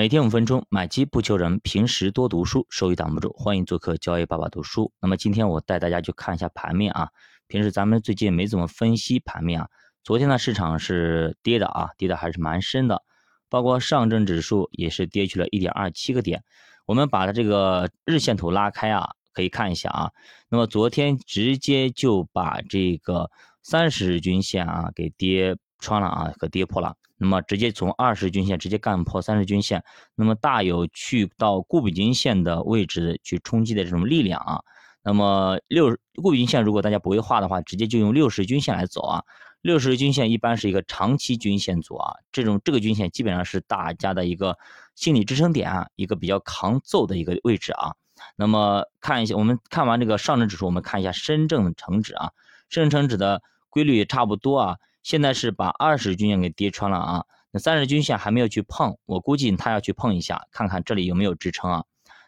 每天五分钟，买基不求人，平时多读书，收益挡不住。欢迎做客交易爸爸读书。那么今天我带大家去看一下盘面啊。平时咱们最近没怎么分析盘面啊。昨天呢，市场是跌的啊，跌的还是蛮深的，包括上证指数也是跌去了一点二七个点。我们把它这个日线图拉开啊，可以看一下啊。那么昨天直接就把这个三十日均线啊给跌穿了啊，给跌破了。那么直接从二十均线直接干破三十均线，那么大有去到固比均线的位置去冲击的这种力量啊。那么六固比均线如果大家不会画的话，直接就用六十均线来走啊。六十均线一般是一个长期均线组啊，这种这个均线基本上是大家的一个心理支撑点啊，一个比较抗揍的一个位置啊。那么看一下，我们看完这个上证指数，我们看一下深证成指啊，深证成指的规律也差不多啊。现在是把二十均线给跌穿了啊，那三十均线还没有去碰，我估计它要去碰一下，看看这里有没有支撑啊。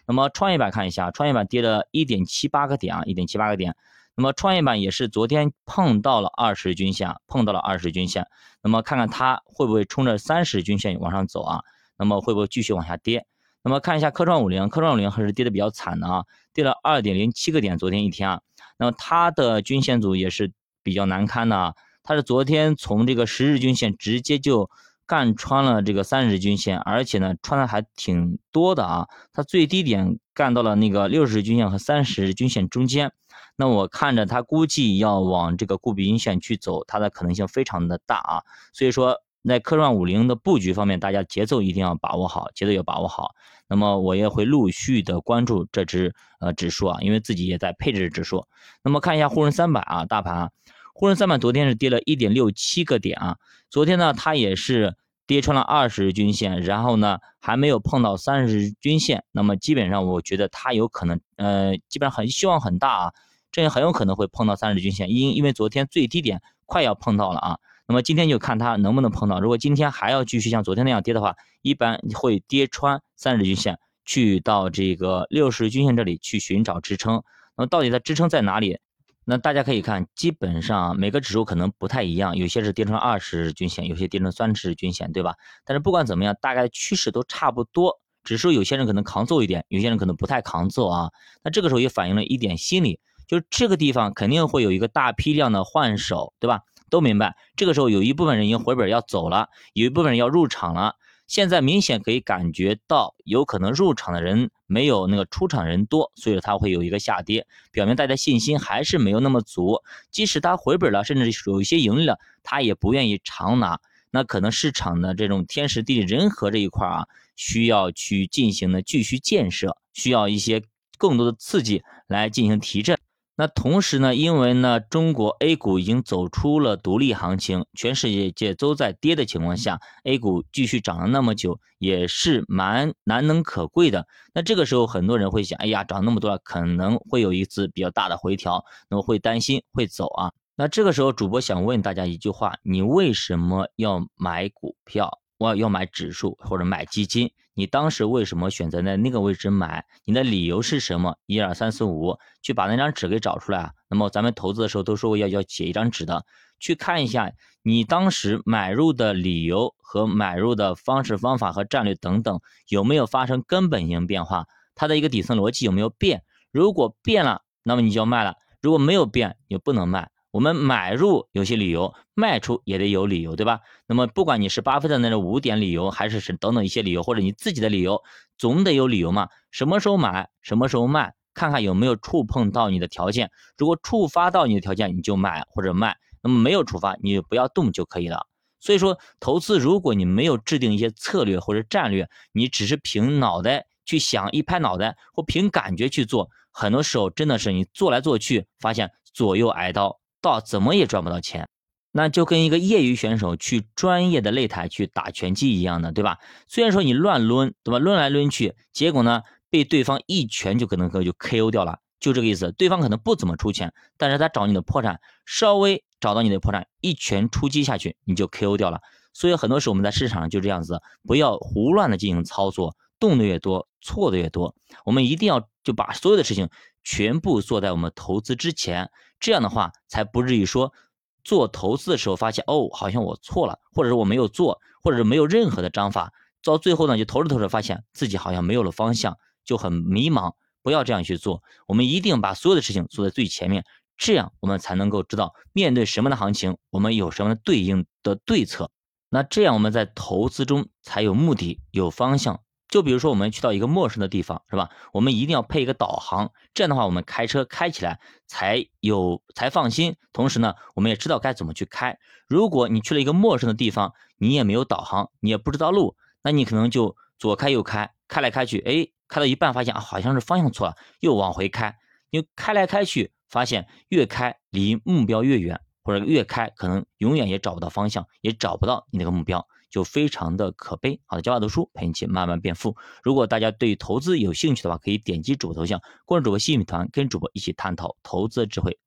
那么创业板看一下，创业板跌了一点七八个点啊，一点七八个点。那么创业板也是昨天碰到了二十均线，碰到了二十均线。那么看看它会不会冲着三十均线往上走啊？那么会不会继续往下跌？那么看一下科创五零，科创五零还是跌的比较惨的啊，跌了二点零七个点，昨天一天啊。那么它的均线组也是比较难堪的啊。它是昨天从这个十日均线直接就干穿了这个三十均线，而且呢穿的还挺多的啊。它最低点干到了那个六十日均线和三十日均线中间，那我看着它估计要往这个固比均线去走，它的可能性非常的大啊。所以说在科创五零的布局方面，大家节奏一定要把握好，节奏要把握好。那么我也会陆续的关注这只呃指数啊，因为自己也在配置指数。那么看一下沪深三百啊，大盘啊。沪深三百昨天是跌了一点六七个点啊，昨天呢它也是跌穿了二十均线，然后呢还没有碰到三十均线，那么基本上我觉得它有可能，呃，基本上很希望很大啊，这也很有可能会碰到三十均线，因因为昨天最低点快要碰到了啊，那么今天就看它能不能碰到，如果今天还要继续像昨天那样跌的话，一般会跌穿三十均线，去到这个六十均线这里去寻找支撑，那么到底它支撑在哪里？那大家可以看，基本上每个指数可能不太一样，有些是跌成二十日均线，有些跌成三十日均线，对吧？但是不管怎么样，大概趋势都差不多。指数有些人可能扛揍一点，有些人可能不太扛揍啊。那这个时候也反映了一点心理，就是这个地方肯定会有一个大批量的换手，对吧？都明白。这个时候有一部分人已经回本要走了，有一部分人要入场了。现在明显可以感觉到，有可能入场的人没有那个出场人多，所以它会有一个下跌，表明大家信心还是没有那么足。即使它回本了，甚至有一些盈利了，他也不愿意长拿。那可能市场的这种天时地利人和这一块啊，需要去进行的继续建设，需要一些更多的刺激来进行提振。那同时呢，因为呢，中国 A 股已经走出了独立行情，全世界界都在跌的情况下，A 股继续涨了那么久，也是蛮难能可贵的。那这个时候，很多人会想，哎呀，涨那么多，可能会有一次比较大的回调，那么会担心会走啊。那这个时候，主播想问大家一句话：你为什么要买股票？我要买指数或者买基金，你当时为什么选择在那个位置买？你的理由是什么？一二三四五，去把那张纸给找出来啊。那么咱们投资的时候都说过要要写一张纸的，去看一下你当时买入的理由和买入的方式方法和战略等等有没有发生根本性变化，它的一个底层逻辑有没有变？如果变了，那么你就要卖了；如果没有变，你不能卖。我们买入有些理由，卖出也得有理由，对吧？那么不管你是巴菲特那种五点理由，还是是等等一些理由，或者你自己的理由，总得有理由嘛。什么时候买，什么时候卖，看看有没有触碰到你的条件。如果触发到你的条件，你就买或者卖；那么没有触发，你就不要动就可以了。所以说，投资如果你没有制定一些策略或者战略，你只是凭脑袋去想，一拍脑袋或凭感觉去做，很多时候真的是你做来做去，发现左右挨刀。到怎么也赚不到钱，那就跟一个业余选手去专业的擂台去打拳击一样的，对吧？虽然说你乱抡，对吧？抡来抡去，结果呢，被对方一拳就可能就 KO 掉了，就这个意思。对方可能不怎么出拳，但是他找你的破绽，稍微找到你的破绽，一拳出击下去，你就 KO 掉了。所以很多时候我们在市场上就这样子，不要胡乱的进行操作，动的越多，错的越多。我们一定要就把所有的事情全部做在我们投资之前。这样的话，才不至于说做投资的时候发现哦，好像我错了，或者是我没有做，或者是没有任何的章法，到最后呢，就投着投着，发现自己好像没有了方向，就很迷茫。不要这样去做，我们一定把所有的事情做在最前面，这样我们才能够知道面对什么的行情，我们有什么对应的对策。那这样我们在投资中才有目的、有方向。就比如说，我们去到一个陌生的地方，是吧？我们一定要配一个导航，这样的话，我们开车开起来才有才放心。同时呢，我们也知道该怎么去开。如果你去了一个陌生的地方，你也没有导航，你也不知道路，那你可能就左开右开，开来开去，哎，开到一半发现啊，好像是方向错了，又往回开。你开来开去，发现越开离目标越远，或者越开可能永远也找不到方向，也找不到你那个目标。就非常的可悲。好的，教大读书陪你一起慢慢变富。如果大家对投资有兴趣的话，可以点击主播头像，关注主播新米团，跟主播一起探讨投资智慧。